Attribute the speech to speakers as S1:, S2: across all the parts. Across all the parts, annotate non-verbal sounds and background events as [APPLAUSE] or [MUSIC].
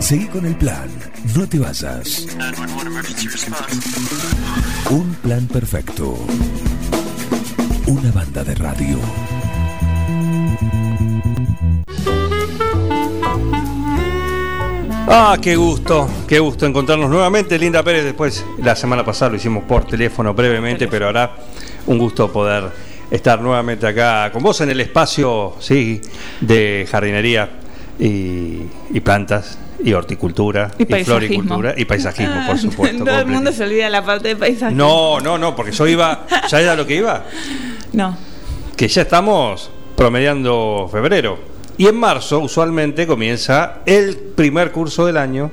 S1: Seguí con el plan. No te vayas. Un plan perfecto. Una banda de radio.
S2: Ah, qué gusto, qué gusto encontrarnos nuevamente. Linda Pérez, después la semana pasada lo hicimos por teléfono brevemente, pero ahora un gusto poder estar nuevamente acá con vos en el espacio sí, de jardinería y, y plantas y horticultura
S3: Y
S2: y,
S3: paisajismo.
S2: floricultura y paisajismo, por supuesto.
S3: Todo el mundo se olvida la parte de paisaje.
S2: No, no, no, porque yo iba, ¿ya era lo que iba?
S3: No.
S2: Que ya estamos promediando febrero. Y en marzo usualmente comienza el primer curso del año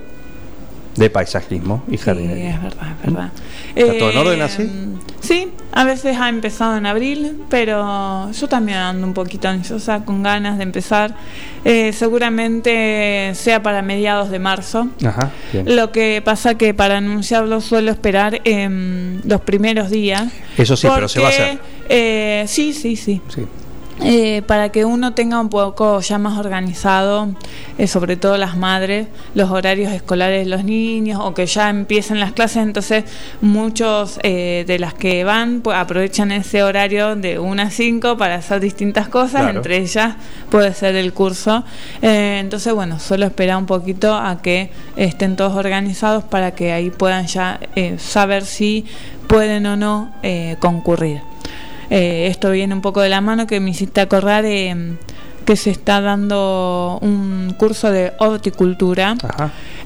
S2: de paisajismo y
S3: Sí,
S2: jardinería.
S3: es verdad, es verdad.
S2: ¿Está todo en orden
S3: Eh,
S2: así?
S3: Sí, a veces ha empezado en abril, pero yo también ando un poquito ansiosa, con ganas de empezar. Eh, seguramente sea para mediados de marzo.
S2: Ajá.
S3: Lo que pasa que para anunciarlo suelo esperar los primeros días.
S2: Eso sí, pero se va a hacer.
S3: eh, sí, sí, sí.
S2: Sí.
S3: Eh, para que uno tenga un poco ya más organizado, eh, sobre todo las madres, los horarios escolares de los niños o que ya empiecen las clases, entonces muchos eh, de las que van pues, aprovechan ese horario de 1 a 5 para hacer distintas cosas,
S2: Claro.
S3: entre ellas puede ser el curso. Eh, entonces, bueno, suelo esperar un poquito a que estén todos organizados para que ahí puedan ya eh, saber si pueden o no eh, concurrir. Eh, esto viene un poco de la mano que me hiciste acordar eh, que se está dando un curso de horticultura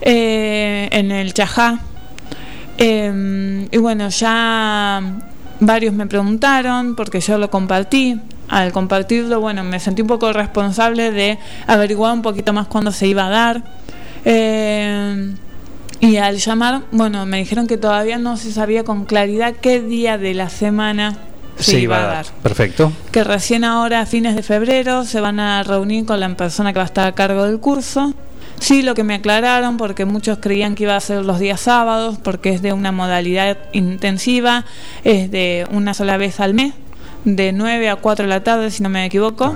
S3: eh, en el Chajá. Eh, y bueno, ya varios me preguntaron porque yo lo compartí. Al compartirlo, bueno, me sentí un poco responsable de averiguar un poquito más cuándo se iba a dar. Eh, y al llamar, bueno, me dijeron que todavía no se sabía con claridad qué día de la semana se, iba a dar
S2: Perfecto.
S3: que recién ahora a fines de febrero se van a reunir con la persona que va a estar a cargo del curso. Sí, lo que me aclararon, porque muchos creían que iba a ser los días sábados, porque es de una modalidad intensiva, es de una sola vez al mes, de 9 a 4 de la tarde, si no me equivoco.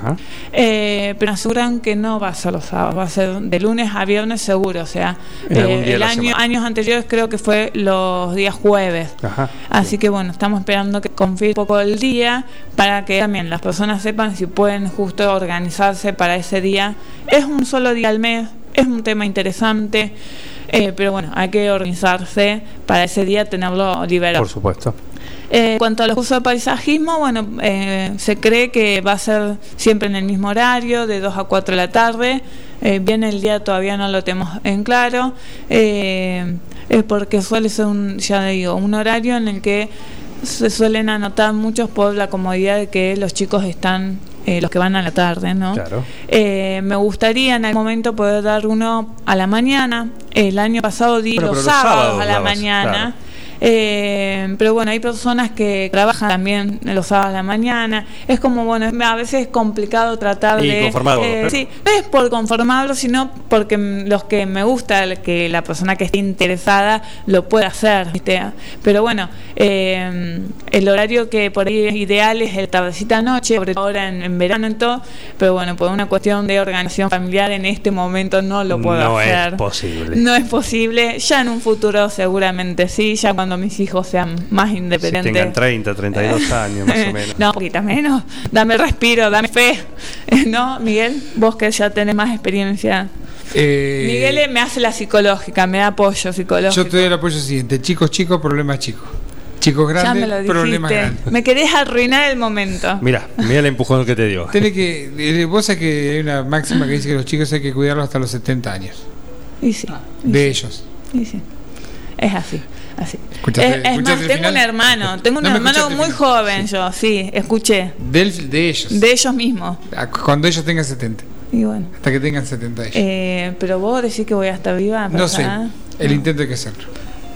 S3: Eh, pero aseguran que no va a ser los sábados, va a ser de lunes a viernes seguro. O sea, eh, el año,
S2: semana.
S3: años anteriores creo que fue los días jueves.
S2: Ajá.
S3: Así que bueno, estamos esperando que confíe un poco el día para que también las personas sepan si pueden justo organizarse para ese día. Es un solo día al mes, es un tema interesante, eh, pero bueno, hay que organizarse para ese día tenerlo liberado.
S2: Por supuesto.
S3: Eh, en cuanto a los cursos de paisajismo, bueno, eh, se cree que va a ser siempre en el mismo horario, de 2 a 4 de la tarde. Eh, bien el día todavía no lo tenemos en claro, eh, es porque suele ser un, ya digo, un horario en el que se suelen anotar muchos por la comodidad de que los chicos están, eh, los que van a la tarde, ¿no?
S2: Claro.
S3: Eh, me gustaría en algún momento poder dar uno a la mañana. El año pasado di
S2: Bueno,
S3: los sábados, a la mañana.
S2: claro.
S3: Eh, pero bueno, hay personas que trabajan también los sábados a la mañana. Es como, bueno, a veces es complicado tratar
S2: Y
S3: de...
S2: conformarlo,
S3: eh, sí, no es por conformarlo, sino porque los que me gusta, que la persona que esté interesada lo pueda hacer. ¿viste? Pero bueno, eh, el horario que por ahí es ideal es el tardecita noche, sobre todo ahora en, en verano y todo. Pero bueno, por una cuestión de organización familiar en este momento no lo puedo
S2: No es
S3: hacer.
S2: posible.
S3: No es posible. Ya en un futuro seguramente sí, ya cuando mis hijos sean más
S2: Si
S3: independientes.
S2: tengan 30, 32 años más o menos.
S3: No, un poquito menos. Dame respiro, dame fe. [LAUGHS] ¿No, Miguel? Vos que ya tenés más experiencia.
S4: Eh,
S3: Miguel eh, me hace la psicológica, me da apoyo psicológico.
S4: Yo te doy el apoyo siguiente: chicos, chicos, problemas chicos. Chicos
S3: me
S4: grandes, problemas grandes.
S3: Me querés arruinar el momento.
S2: Mira, mira el empujón que te dio.
S4: Tenés que, eh, vos sabés que hay una máxima que dice que los chicos hay que cuidarlos hasta los 70 años.
S3: Y sí. y
S4: De
S3: sí,
S4: ellos.
S3: y sí. Es así. Así.
S4: Escuchaste-
S3: es, es
S4: escuchaste
S3: más, tengo
S4: final?
S3: un hermano, tengo un
S4: No
S3: hermano muy joven yo, sí, escuché,
S4: Del- de ellos.
S3: de ellos mismos.
S4: A- Cuando ellos tengan 70.
S3: Y bueno,
S4: Hasta que tengan 70 ellos.
S3: eh, pero vos decís que voy a estar viva.
S4: no sé. El intento hay que hacerlo.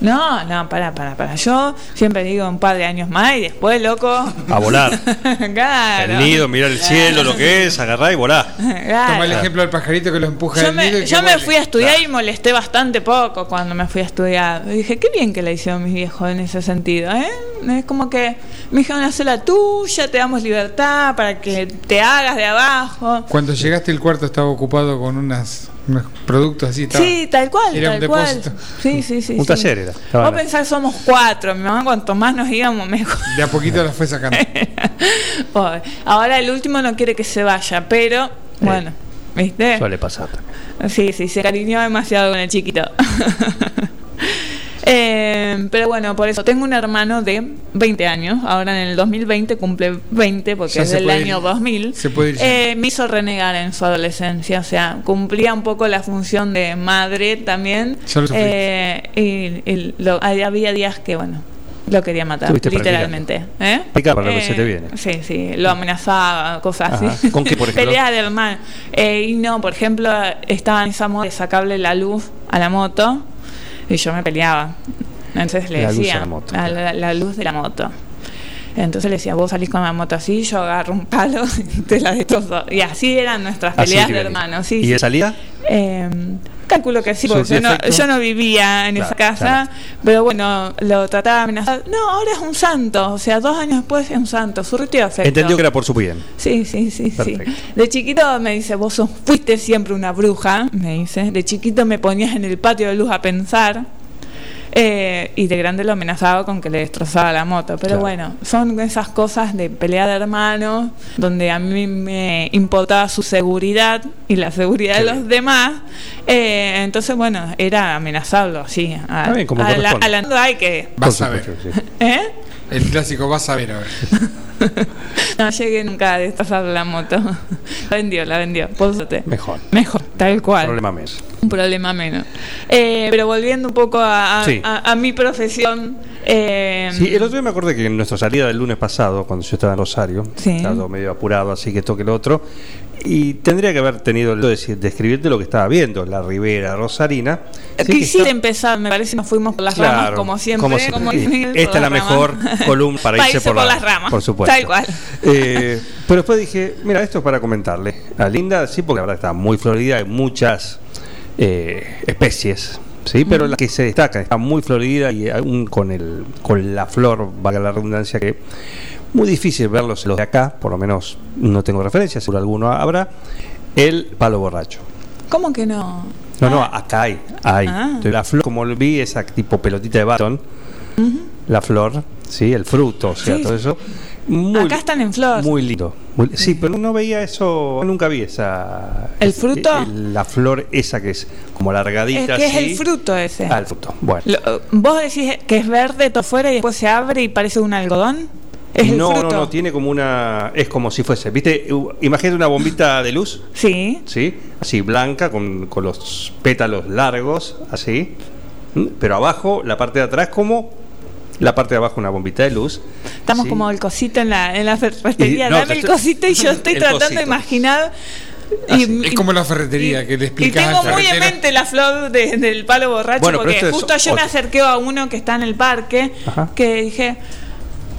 S3: No, no, para, para, para. Yo siempre digo un par de años más y después, loco.
S2: A volar. [LAUGHS]
S3: claro.
S2: El nido, mirar el cielo, lo que es, agarrar y volar.
S3: Claro.
S4: Toma el ejemplo del pajarito que lo empuja
S3: Yo
S4: del nido y
S3: me,
S4: que
S3: yo me fui a estudiar y molesté bastante poco cuando me fui a estudiar. Y dije, qué bien que la hicieron mis viejos en ese sentido, ¿eh? Es como que me dijeron, haz la tuya, te damos libertad para que te hagas de abajo.
S4: Cuando llegaste el cuarto estaba ocupado con unas Unos productos así. estaba.
S3: Sí, tal cual,
S4: Era un
S3: tal cual.
S4: depósito.
S3: Sí, sí, sí.
S2: Un
S3: sí.
S2: taller era,
S3: Vos
S2: la-
S3: pensás, somos cuatro. Mi mamá, cuanto más nos íbamos, mejor.
S4: De a poquito la fue sacando. [LAUGHS]
S3: Pobre. Ahora el último no quiere que se vaya, pero bueno, ¿viste?
S2: Suele pasar también.
S3: Sí, sí, se cariñó demasiado con el chiquito. [LAUGHS] Eh, pero bueno, por eso tengo un hermano de 20 años. Ahora en el 2020 cumple 20 porque
S4: Ya
S3: es del año
S4: ir.
S3: 2000.
S4: Se puede ir.
S3: Eh, me hizo renegar en su adolescencia. O sea, cumplía un poco la función de madre también.
S4: Lo.
S3: Eh, y, y lo- había días que, bueno, lo quería matar, literalmente. ¿Eh?
S2: Practica para lo que se te viene.
S3: Sí, sí, lo amenazaba, cosas
S2: Ajá.
S3: así.
S2: ¿Con qué, por [LAUGHS] ejemplo?
S3: Pelea de hermano. Eh, y no, por ejemplo, estaba en esa moda de sacarle la luz a la moto y yo me peleaba. Entonces le
S2: La luz
S3: decía,
S2: a la moto,
S3: la, la- la luz de la moto. Entonces le decía, vos salís con la moto así, yo agarro un palo [LAUGHS] y te la destrozo. Y así eran nuestras peleas de hermanos. Sí,
S2: ¿Y de salida?
S3: Eh, calculo que sí, porque
S2: ¿Sus
S3: yo no,
S2: defectos?
S3: yo no vivía en
S2: Claro,
S3: esa casa,
S2: claro.
S3: pero bueno, lo trataba de amenazar. No, ahora es un santo, o sea, dos años después es un santo, surtió afecto.
S2: Entendió que era por su bien.
S3: Sí, sí, sí, sí. De chiquito me dice, vos sos- fuiste siempre una bruja, me dice. De chiquito me ponías en el patio de luz a pensar. Eh, y de grande lo amenazaba con que le destrozaba la moto. Pero
S2: Claro.
S3: bueno, son esas cosas de pelea de hermanos, donde a mí me importaba su seguridad y la seguridad
S2: Qué
S3: de los
S2: bien.
S3: demás. Eh, entonces, bueno, era amenazarlo así. A,
S2: Está bien, como
S3: a la, a la- hay que.
S4: Vas a ver. [LAUGHS]
S3: ¿Eh?
S4: El clásico vas a ver ahora. [LAUGHS]
S3: No llegué nunca a destrozar la moto. [LAUGHS] La vendió, la vendió. Por suerte.
S2: Mejor.
S3: Mejor, tal cual.
S2: Problema menos.
S3: Un problema menos. Eh, pero volviendo un poco a, a-
S2: Sí.
S3: a- a mi profesión. eh,
S2: Sí, el otro día me acordé que en nuestra salida del lunes pasado, cuando yo estaba en Rosario,
S3: Sí.
S2: estaba medio apurado, así que toque el otro, y tendría que haber tenido el de describirte lo que estaba viendo, la ribera rosarina. Sí, que
S3: Quisiera
S2: está-
S3: empezar, me parece que nos fuimos por las
S2: Claro,
S3: ramas, como siempre.
S2: como siempre.
S3: como Miguel, por
S2: Esta es la mejor columna para, [LAUGHS] irse, por, la-
S3: las ramas.
S2: Por supuesto.
S3: Tal cual.
S2: Eh, pero después dije, mira, esto es para comentarle a Linda, sí, porque la verdad está muy florida, hay muchas eh, especies. Sí, pero la que se destaca está muy florida y aún con el con la flor, valga la redundancia, que muy difícil verlos los de acá, por lo menos no tengo referencia, seguro alguno habrá, el palo borracho.
S3: ¿Cómo que no?
S2: No, no, acá hay. hay.
S3: Ah.
S2: La flor, como vi, esa tipo pelotita de batón, la flor, sí, el fruto, o sea,
S3: Sí.
S2: todo eso. Muy,
S3: Acá están en flor.
S2: Muy lindo. Muy- sí, pero no veía eso, nunca vi esa.
S3: ¿El fruto?
S2: el- la flor esa que es como
S3: es
S2: largadita.
S3: que es el fruto ese.
S2: Ah, el fruto. Bueno.
S3: Lo- vos decís que es verde todo fuera y después se abre y parece un algodón. Es el
S2: no,
S3: fruto.
S2: no, no, tiene como una. Es como si fuese. ¿Viste? Imagínate una bombita de luz,
S3: Sí.
S2: ¿sí? Así, blanca, con, con los pétalos largos, así. Pero abajo, la parte de atrás, como la parte de abajo, una bombita de luz.
S3: Estamos
S2: ¿sí?
S3: como el cosito en la, en la ferretería.
S2: Y- no,
S3: Dame
S2: te
S3: el
S2: estoy-
S3: cosito y yo [LAUGHS] estoy tratando
S2: cosito.
S3: de imaginar.
S2: Ah, sí.
S3: y-
S4: Es como la ferretería que le
S3: Y
S4: explicas
S3: tengo muy en mente la flor de- del palo borracho
S2: Bueno,
S3: porque justo yo me acerqué a uno que está en el parque
S2: Ajá.
S3: que dije,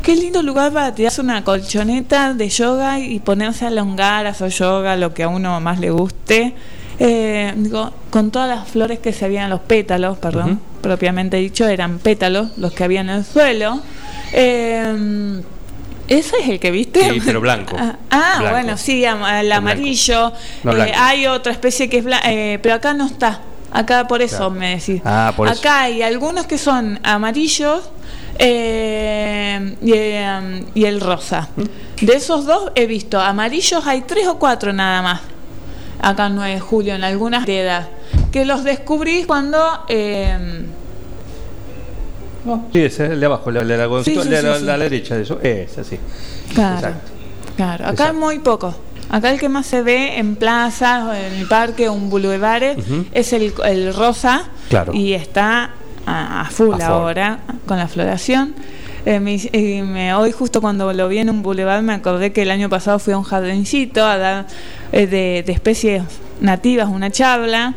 S3: qué lindo lugar para tirarse una colchoneta de yoga y ponerse a elongar, a hacer yoga, lo que a uno más le guste. Eh, digo, con todas las flores que se habían, los pétalos, perdón, propiamente dicho, eran pétalos los que había en el suelo. Eh, ¿Ese es el que viste?
S2: Sí, pero blanco. [LAUGHS]
S3: Ah, ah,
S2: Blanco.
S3: bueno, sí, el amarillo.
S2: No,
S3: Eh, hay otra especie que es blanca, pero acá no está. Acá por eso
S2: Claro.
S3: me decís.
S2: Ah, por eso.
S3: acá hay algunos que son amarillos eh, y, eh, y el rosa. De esos dos he visto amarillos, hay tres o cuatro nada más. Acá en 9 de julio, en algunas variedades. Que los descubrí cuando. eh,
S2: Sí, ese es el de abajo, el de la, la,
S3: Sí, sí,
S2: la-
S3: sí,
S2: la-
S3: sí.
S2: la derecha de eso. Es así.
S3: Claro.
S2: Exacto.
S3: Claro, acá
S2: Exacto.
S3: hay muy poco. Acá el que más se ve en plazas, o en el parque o en boulevares
S2: Ujú.
S3: es el, el rosa
S2: Claro.
S3: y está a, a full
S2: A
S3: ahora con la floración. Eh, me eh, me- hoy justo cuando lo vi en un boulevard me acordé que el año pasado fui a un jardincito a dar eh, de, de especies nativas una charla.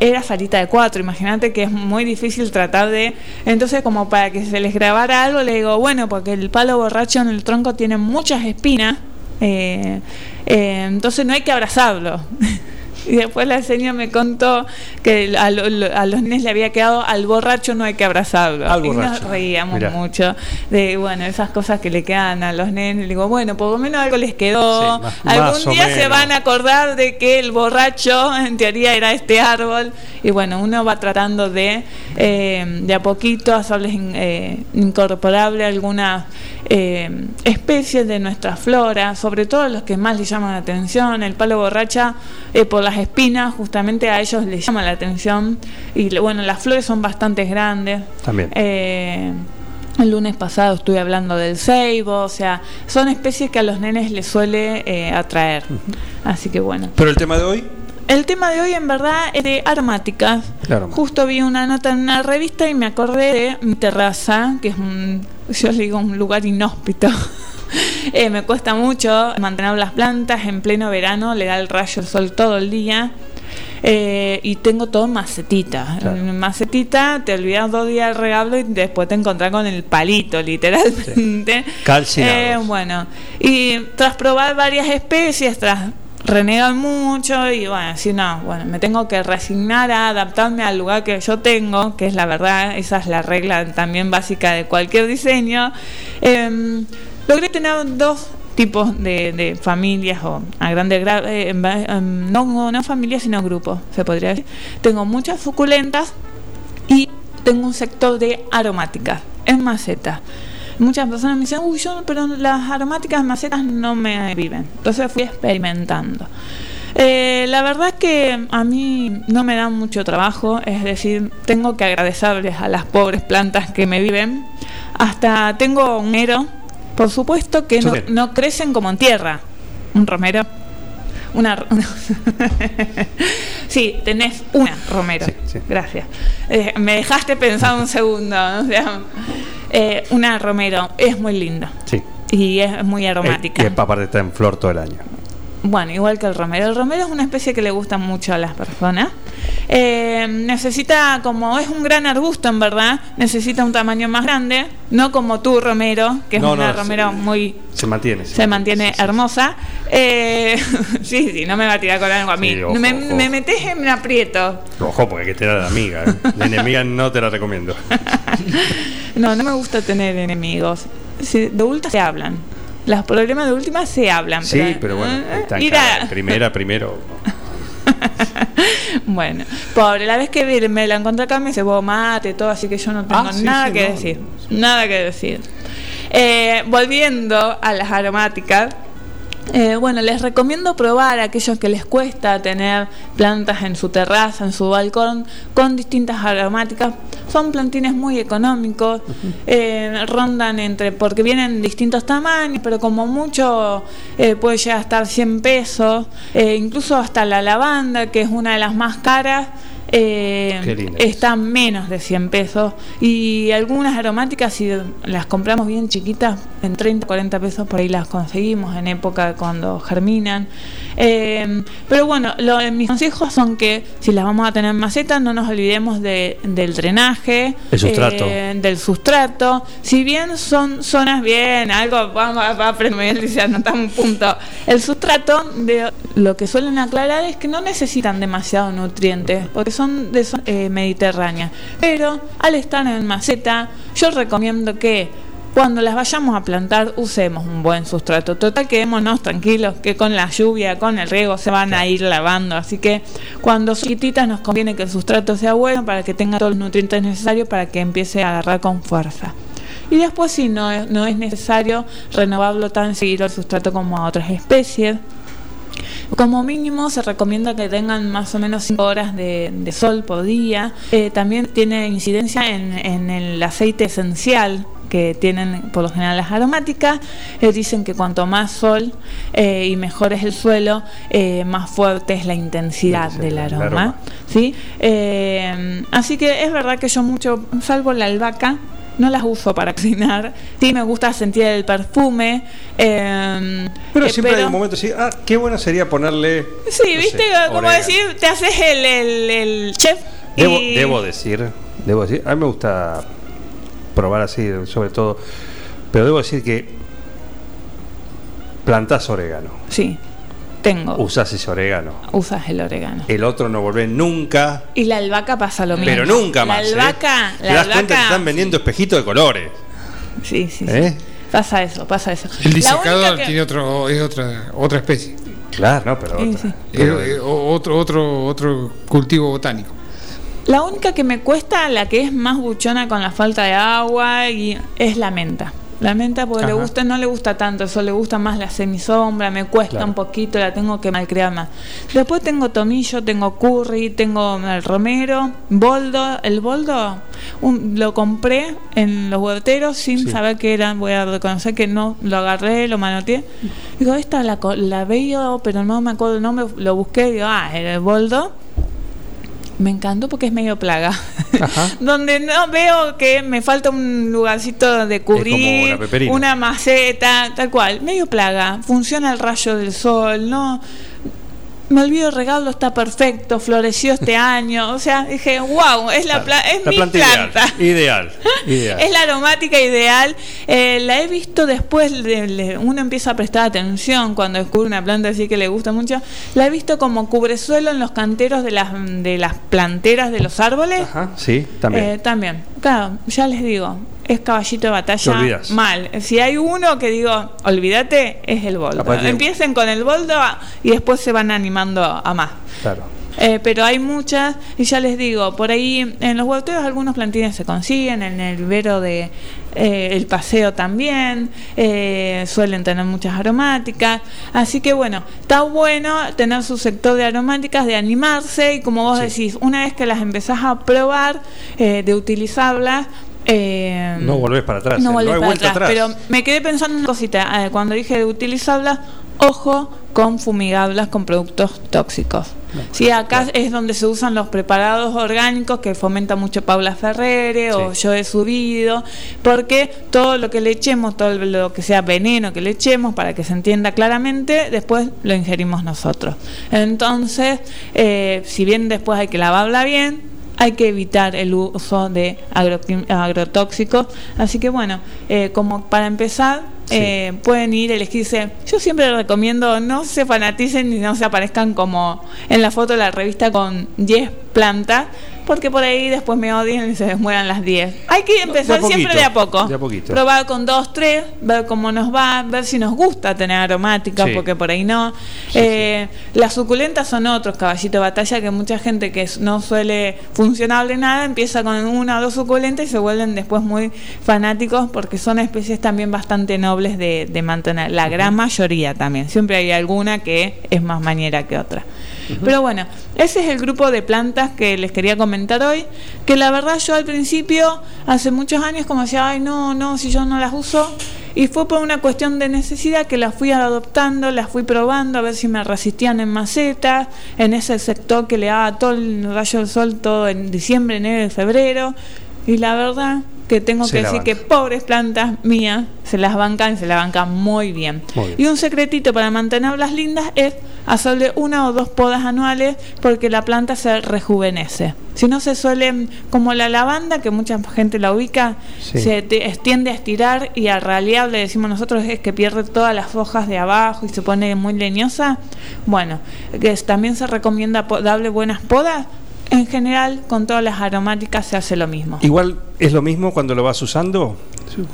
S3: Era salita de cuatro, imagínate que es muy difícil tratar de... Entonces como para que se les grabara algo le digo, bueno, porque el palo borracho en el tronco tiene muchas espinas, eh, eh, entonces no hay que abrazarlo. [LAUGHS] Y después la señora me contó que a, lo- a los nenes le había quedado al borracho no hay que abrazarlo.
S2: Al
S3: y
S2: borracho.
S3: nos reíamos
S2: Mirá.
S3: mucho de, bueno, esas cosas que le quedan a los nenes. Le digo, bueno, por lo menos algo les quedó.
S2: Sí, más-
S3: Algún
S2: más
S3: día se van a acordar de que el borracho en teoría era este árbol. Y bueno, uno va tratando de, eh, de a poquito hacerles eh, incorporable algunas eh, especies de nuestra flora, sobre todo los que más les llaman la atención. El palo borracha, eh, por las espinas, justamente a ellos les llama la atención. Y bueno, las flores son bastante grandes.
S2: También.
S3: Eh, el lunes pasado estuve hablando del ceibo, o sea, son especies que a los nenes les suele eh, atraer. Así que bueno.
S2: Pero el tema de hoy,
S3: El tema de hoy en verdad es de aromáticas.
S2: Claro.
S3: Justo vi una nota en una revista y me acordé de mi terraza, que es un, [LAUGHS] yo le digo un lugar inhóspito. [LAUGHS] Eh, me cuesta mucho mantener las plantas en pleno verano, le da el rayo del sol todo el día. Eh, y tengo todo en macetita.
S2: Claro.
S3: En macetita te olvidas dos días del regalo y después te encontrás con el palito, literalmente.
S2: Calcinados.
S3: Eh, bueno, y tras probar varias especies, tras renegar mucho y bueno, así no, bueno, me tengo que resignar a adaptarme al lugar que yo tengo, que es la verdad, esa es la regla también básica de cualquier diseño. Em, logré tener dos tipos de, familias o a grandes gra- eh, em, no, no familias sino grupos se podría decir tengo muchas suculentas y tengo un sector de aromáticas en maceta. Muchas personas me dicen, uy, yo, pero las aromáticas macetas no me viven. Entonces fui experimentando. Eh, la verdad es que a mí no me dan mucho trabajo, es decir, tengo que agradecerles a las pobres plantas que me viven. Hasta tengo un romero, por supuesto que no, crecen como en tierra. Un romero. Una, [LAUGHS] sí, tenés una romero.
S2: Sí, sí.
S3: Gracias. Eh, me dejaste pensar un segundo. o sea, eh, una romero es muy linda
S2: sí.
S3: y es muy aromática.
S2: Eh, y aparte está en flor todo el año.
S3: Bueno, igual que el romero. El romero es una especie que le gusta mucho a las personas. Eh, necesita, como es un gran arbusto en verdad, necesita un tamaño más grande, no como tú, romero, que es
S2: No,
S3: una
S2: no,
S3: romero muy
S2: Se mantiene.
S3: se mantiene
S2: sí,
S3: hermosa. Eh, [LAUGHS] sí, sí, no me va a tirar con algo a mí.
S2: Sí, ojo,
S3: me,
S2: ojo.
S3: me metes en un aprieto.
S2: Ojo, porque hay que tener a la amiga. ¿eh? La enemiga no te la recomiendo. [LAUGHS]
S3: No, no me gusta tener enemigos. De última se hablan. Los problemas de última se hablan.
S2: Sí, pero bueno, está en cara. Primera, primero. [LAUGHS]
S3: Bueno, pobre, la vez que vi- me la encontré acá me dice vos mate, todo, así que yo no tengo
S2: Ah, sí,
S3: nada
S2: sí,
S3: que
S2: no.
S3: decir. Nada que decir. Eh, volviendo a las aromáticas. Eh, bueno, les recomiendo probar a aquellos que les cuesta tener plantas en su terraza, en su balcón, con distintas aromáticas. Son plantines muy económicos, eh, rondan entre, porque vienen en distintos tamaños, pero como mucho eh, puede llegar a estar 100 pesos, eh, incluso hasta la lavanda, que es una de las más caras. Eh,
S2: Qué linda.
S3: está menos de 100 pesos y algunas aromáticas si las compramos bien chiquitas en 30 40 pesos por ahí las conseguimos en época cuando germinan Eh, pero bueno lo- mis consejos son que si las vamos a tener en maceta no nos olvidemos de- del drenaje
S2: El sustrato.
S3: eh, del sustrato si bien son zonas bien algo vamos a aprender dice anotamos un punto el sustrato de lo que suelen aclarar es que no necesitan demasiado nutrientes porque son de eh, mediterránea. Pero al estar en maceta yo recomiendo que cuando las vayamos a plantar usemos un buen sustrato. Total quedémonos tranquilos que con la lluvia con el riego se van a ir lavando. Así que cuando son chiquititas nos conviene que el sustrato sea bueno para que tenga todos los nutrientes necesarios para que empiece a agarrar con fuerza. Y después si no no es necesario renovarlo tan seguido el sustrato como a otras especies. Como mínimo se recomienda que tengan más o menos 5 horas de, de sol por día. Eh, también tiene incidencia en, en el aceite esencial que tienen por lo general las aromáticas. Eh, dicen que cuanto más sol eh, y mejor es el suelo, eh, más fuerte es la intensidad
S2: Sí,
S3: del
S2: el
S3: aroma.
S2: aroma.
S3: ¿sí? Así que es verdad que yo mucho, salvo la albahaca, no las uso para [LAUGHS] cocinar. Sí me gusta sentir el perfume. eh,
S2: Pero
S3: eh,
S2: siempre hay un momento así, ah, qué bueno sería ponerle.
S3: Sí,
S2: no
S3: viste,
S2: sé,
S3: como
S2: orégano.
S3: decir, te haces el, el, el chef.
S2: Debo,
S3: y-
S2: debo decir, debo decir, a mí me gusta probar así, sobre todo, pero debo decir que plantás orégano,
S3: Sí, tengo.
S2: Usás ese orégano.
S3: Usas el orégano.
S2: El otro no volvés nunca.
S3: Y la albahaca pasa lo mismo.
S2: Pero nunca más.
S3: La
S2: ¿eh?
S3: albahaca,
S2: Te
S3: la
S2: das cuenta que
S3: albahaca-
S2: están vendiendo espejitos de colores.
S3: Sí, sí, sí.
S2: ¿Eh?
S3: Pasa eso, pasa eso.
S4: El disecador
S3: que-
S4: tiene otro, es otra, otra especie.
S2: Claro, no, pero. Otra.
S3: sí.
S2: Pero-
S4: Es- es otro, otro, otro cultivo botánico.
S3: La única que me cuesta, la que es más buchona con la falta de agua, y es la menta. La menta porque le gusta, no le gusta tanto, eso le gusta más la semisombra, me cuesta
S2: Claro.
S3: un poquito, la tengo que malcriar más. Después tengo tomillo, tengo curry, tengo el romero, boldo. El boldo un- lo compré en los huerteros sin
S2: Sí.
S3: saber qué era, voy a reconocer que no, lo agarré, lo manoteé. Digo, esta la, la veo, pero no me acuerdo el nombre, lo busqué, digo, ah, era el boldo. Me encantó porque es medio plaga.
S2: Ajá. [LAUGHS]
S3: Donde no veo que me falta un lugarcito de cubrir, una maceta, tal cual. Medio plaga. Funciona el rayo del sol, no. Me olvido el regalo, está perfecto, floreció este [LAUGHS] año. O sea, dije, wow, es la, pla- es
S2: La
S3: mi
S2: planta
S3: planta.
S2: Ideal. [LAUGHS] Ideal.
S3: Es la aromática ideal. Eh, la he visto después, de, de- uno empieza a prestar atención cuando descubre una planta así que le gusta mucho. La he visto como cubresuelo en los canteros de las, de las planteras de los árboles.
S2: Ajá, sí, también.
S3: Eh, también. Claro, ya les digo, es caballito de batalla mal. Si hay uno que digo, olvídate, es el boldo. Empiecen con el boldo y después se van animando a más.
S2: Claro.
S3: Eh, pero hay muchas, y ya les digo, por ahí en los huerteros algunos plantines se consiguen, en el vivero de eh, el paseo también, eh, suelen tener muchas aromáticas, así que bueno, está bueno tener su sector de aromáticas, de animarse, y como vos
S2: Sí.
S3: decís, una vez que las empezás a probar, eh, de utilizarlas, eh,
S2: No volvés para atrás.
S3: no
S2: eh,
S3: volvés
S2: hay
S3: para
S2: vuelta
S3: atrás, Pero me quedé pensando en una cosita. eh, cuando dije de utilizarlas, ojo con fumigarlas con productos tóxicos. Sí, acá es donde se usan los preparados orgánicos que fomenta mucho Paula Ferrere o yo he subido, porque todo lo que le echemos, todo lo que sea veneno que le echemos, para que se entienda claramente, después lo ingerimos nosotros. Entonces, eh, si bien después hay que lavarla bien, hay que evitar el uso de agrotóxicos. Así que bueno, eh, como para empezar,
S2: Sí.
S3: eh, pueden ir, elegirse. Yo siempre les recomiendo no se fanaticen ni no se aparezcan como en la foto de la revista con 10 plantas, porque por ahí después me odian y se les mueran las 10. Hay que empezar siempre de a poco.
S2: de a poquito.
S3: Probar con dos, tres, ver cómo nos va, ver si nos gusta tener aromáticas,
S2: Sí.
S3: porque por ahí no.
S2: Sí,
S3: Eh, Las suculentas son otros caballitos de batalla que mucha gente que no suele funcionarle nada empieza con una o dos suculentas y se vuelven después muy fanáticos porque son especies también bastante nobles de, de mantener. La gran mayoría también. Siempre hay alguna que es más mañera que otra. Pero bueno, ese es el grupo de plantas que les quería comentar hoy, que la verdad yo al principio, hace muchos años, como decía, ay no, no, si yo no las uso, y fue por una cuestión de necesidad que las fui adoptando, las fui probando a ver si me resistían en macetas, en ese sector que le daba todo el rayo del sol todo en diciembre, enero y febrero. Y la verdad que tengo
S2: Se
S3: que decir
S2: banca.
S3: que pobres plantas mías se las bancan y se las bancan muy bien.
S2: Muy bien.
S3: Y un secretito para mantenerlas lindas es hacerle una o dos podas anuales porque la planta se rejuvenece. Si no se suele, como la lavanda, que mucha gente la ubica,
S2: Sí.
S3: se te- tiende a estirar y a ralear, le decimos nosotros, es que pierde todas las hojas de abajo y se pone muy leñosa. Bueno, que es- también se recomienda darle buenas podas. En general, con todas las aromáticas se hace lo mismo.
S2: Igual es lo mismo cuando lo vas usando.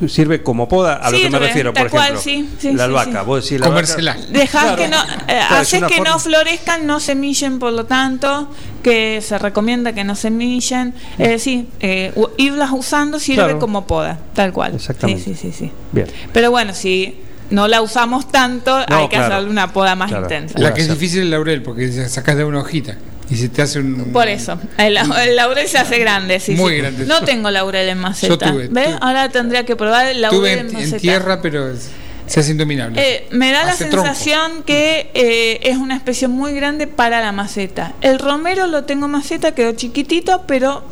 S2: Sirve como poda, a lo que me refiero, por
S3: cual,
S2: ejemplo.
S3: sí, sí,
S2: la albahaca,
S3: sí.
S2: vos decís la
S4: Comérsela.
S2: albahaca- Claro.
S3: que no, eh,
S2: es
S3: haces que
S2: forma-
S3: no florezcan, no semillen, por lo tanto, que se recomienda que no semillen. Eh, sí, eh, u- irlas usando sirve
S2: Claro.
S3: como poda, tal cual.
S2: Exactamente.
S3: Sí, sí, sí, sí.
S2: Bien.
S3: Pero bueno, si no la usamos tanto,
S2: No,
S3: hay que
S2: claro.
S3: hacerle una poda más
S2: Claro.
S3: intensa.
S4: La que es difícil es el laurel, porque sacas de una hojita y se te hace un.
S3: Por eso, el, el laurel se hace grande, sí,
S4: Muy
S3: sí.
S4: grande.
S3: No tengo laurel en maceta.
S4: tuve,
S3: ¿Ves?
S4: tuve.
S3: Ahora tendría que probar el laurel
S4: Tuve
S3: en,
S4: en, en
S3: maceta.
S4: tierra, pero es- se hace indominable.
S3: Eh, me da la
S4: tronco.
S3: sensación que eh, es una especie muy grande para la maceta. El romero lo tengo maceta, quedó chiquitito, pero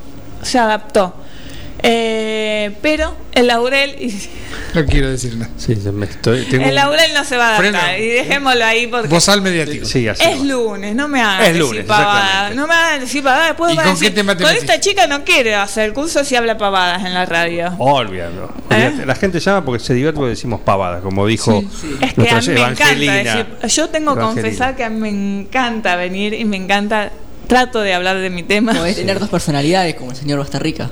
S3: se adaptó. Eh, pero el laurel y- [LAUGHS]
S4: No quiero decir nada.
S2: Sí, me estoy, tengo
S3: el
S2: un-
S3: laurel no se va a
S4: Freno.
S3: y dejémoslo ahí porque
S4: Bozal mediático.
S2: Sí, así
S3: es
S2: va.
S3: lunes, no me hagan
S2: Es
S3: decir
S2: lunes,
S3: pavadas, no me hagan decir pavadas, después
S4: ¿Y
S3: van a decir,
S4: tema te
S3: con esta chica no quiere hacer curso si habla pavadas en la radio.
S2: Olvídalo.
S3: ¿Eh?
S2: La gente llama porque se divierte porque decimos pavadas, como dijo
S3: Es que a mí me encanta decir, yo tengo que
S2: Evangelina.
S3: confesar que a mí me encanta venir y me encanta, trato de hablar de mi tema.
S5: Podés tener dos personalidades como el señor Bastarrica.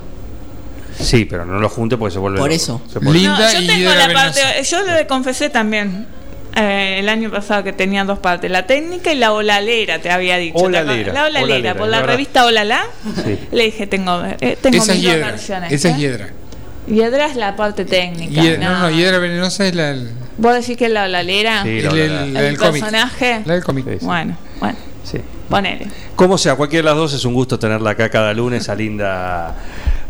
S2: Sí, pero no lo junte porque se vuelve.
S5: Por
S2: loco.
S5: eso.
S2: Se pone-
S4: Linda
S3: No, yo
S4: y
S3: tengo la parte, yo le confesé también eh, el año pasado que tenía dos partes, la técnica y la olalera, te había dicho. ¿te
S2: Olalera?
S3: La olalera,
S2: olalera,
S3: por
S2: la
S3: revista Olala,
S2: Sí.
S3: le dije, tengo, eh, tengo
S4: Esa
S3: mis dos versiones.
S4: Esa es
S3: ¿eh?
S4: hiedra.
S3: Hiedra es la parte técnica.
S4: Hiedra- no,
S3: no.
S4: no, hiedra venenosa es la, el,
S3: ¿Vos decís que es la olalera?
S2: Sí,
S4: el,
S2: la
S4: el-
S2: Olalera.
S4: la
S3: ¿El
S4: del cómic.
S3: personaje?
S4: La del cómic.
S2: Sí, sí.
S3: Bueno, bueno,
S2: Sí.
S3: ponele.
S2: Como sea, cualquiera de las dos es un gusto tenerla acá cada lunes a Linda,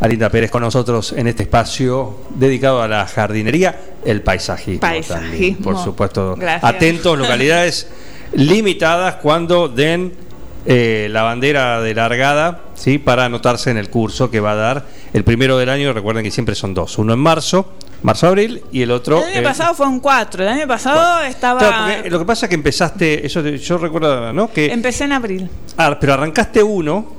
S2: a Linda Pérez con nosotros en este espacio dedicado a la jardinería, el paisajismo.
S3: Paisajismo.
S2: también, por supuesto.
S3: Gracias.
S2: Atentos, localidades limitadas cuando den eh, la bandera de largada ¿sí? para anotarse en el curso que va a dar el primero del año. Recuerden que siempre son dos: uno en marzo, marzo-abril, y el otro.
S3: El año pasado fue un 4, el año pasado estaba...
S2: Claro, lo que pasa es que empezaste, eso yo recuerdo, ¿no? Que
S3: Empecé en abril.
S2: Ah, pero arrancaste uno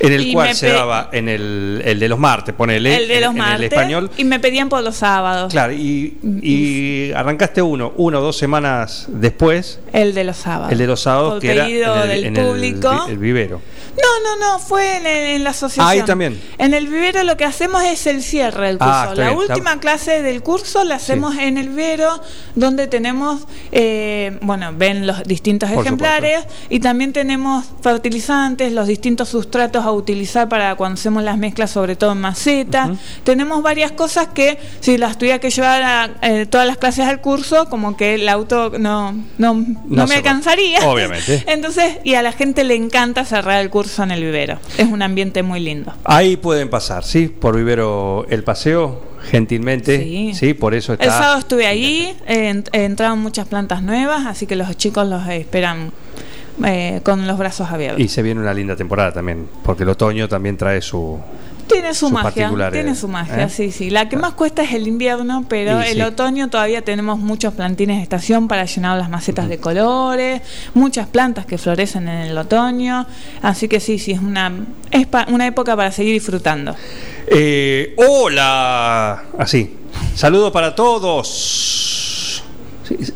S2: en el
S3: Y
S2: cual se daba en el, el de los martes, ponele.
S3: el de
S2: en-
S3: los
S2: en
S3: martes.
S2: el español.
S3: Y me pedían por los sábados.
S2: Claro, y, y arrancaste uno, uno o dos semanas después,
S3: El de los sábados.
S2: el de los sábados,
S3: Por
S2: que era en el,
S3: del
S2: en el
S3: público.
S2: el vivero.
S3: No, no, no, fue en, la asociación.
S2: Ah, ahí también.
S3: En el vivero lo que hacemos es el cierre del curso.
S2: Ah, está
S3: la
S2: bien, está-
S3: última clase del curso la hacemos en el vivero, donde tenemos, eh, bueno, ven los distintos
S2: Por
S3: ejemplares y también tenemos fertilizantes, los distintos sustratos a utilizar para cuando hacemos las mezclas, sobre todo en maceta. Tenemos varias cosas que si las tuviera que llevar a eh, todas las clases al curso, como que el auto no, no, no,
S2: No
S3: me alcanzaría.
S2: Obviamente. [LAUGHS]
S3: Entonces, y a la gente le encanta cerrar el curso en el vivero. Es un ambiente muy lindo.
S2: Ahí pueden pasar, ¿sí? Por vivero el paseo, gentilmente.
S3: Sí.
S2: Sí, por eso está.
S3: El sábado estuve ahí, eh, ent- entraron muchas plantas nuevas, así que los chicos los esperan eh, con los brazos abiertos.
S2: Y se viene una linda temporada también, porque el otoño también trae su.
S3: Tiene su magia, tiene su magia,
S2: ¿eh?
S3: sí, sí. La que más cuesta es el invierno, pero el
S2: sí.
S3: otoño todavía tenemos muchos plantines de estación para llenar las macetas de colores, muchas plantas que florecen en el otoño, así que sí, sí, es una, es pa- una época para seguir disfrutando.
S2: Eh, hola, así. Saludo para todos.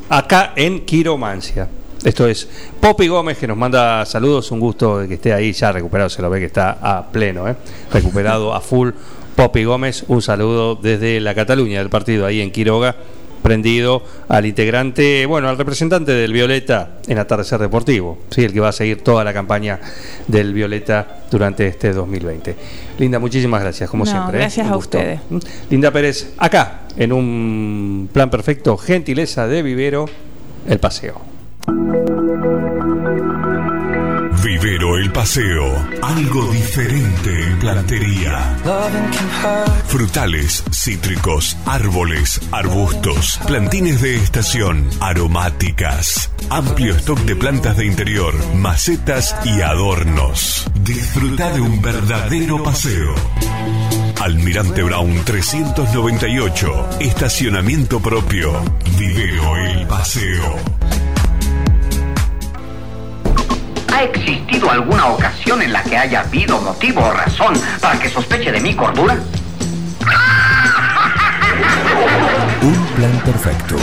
S2: Acá en Quiromancia. Esto es Poppy Gómez que nos manda saludos. Un gusto que esté ahí ya recuperado. Se lo ve que está a pleno, ¿eh? recuperado a full. Poppy Gómez, un saludo desde la Cataluña del partido ahí en Quiroga. Prendido al integrante, bueno, al representante del Violeta en Atardecer Deportivo, ¿sí? el que va a seguir toda la campaña del Violeta durante este 2020. Linda, muchísimas gracias, como
S3: No,
S2: siempre. ¿eh?
S3: gracias a ustedes.
S2: Linda Pérez, acá, en un plan perfecto, gentileza de vivero, el paseo.
S1: Vivero el paseo. Algo diferente en plantería. Frutales, cítricos, árboles, arbustos, plantines de estación, aromáticas. Amplio stock de plantas de interior, macetas y adornos. Disfruta de un verdadero paseo. Almirante Brown 398. Estacionamiento propio. Vivero el paseo.
S6: ¿Ha existido alguna ocasión en la que haya habido motivo o razón para que sospeche de mi cordura?
S1: Un plan perfecto.